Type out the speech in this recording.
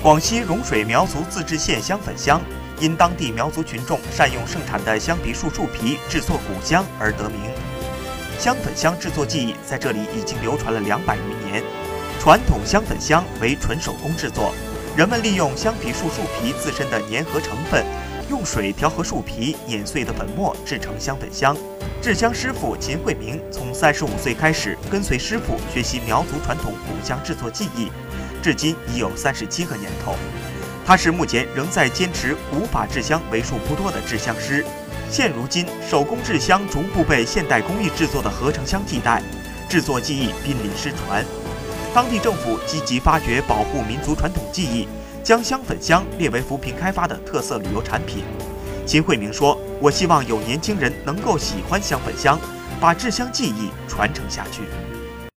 广西融水苗族自治县香粉乡，因当地苗族群众善用盛产的香皮树树皮制作古香而得名。香粉香制作技艺在这里已经流传了两百余年。传统香粉香为纯手工制作，人们利用香皮树树皮自身的粘合成分，用水调和树皮碾碎的粉末制成香粉香。制香师傅秦惠明从三十五岁开始跟随师傅学习苗族传统古香制作技艺。至今已有三十七个年头，他是目前仍在坚持古法制香为数不多的制香师。现如今，手工制香逐步被现代工艺制作的合成香替代，制作技艺濒临失传。当地政府积极发掘保护民族传统技艺，将香粉香列为扶贫开发的特色旅游产品。秦慧明说：“我希望有年轻人能够喜欢香粉香，把制香技艺传承下去。”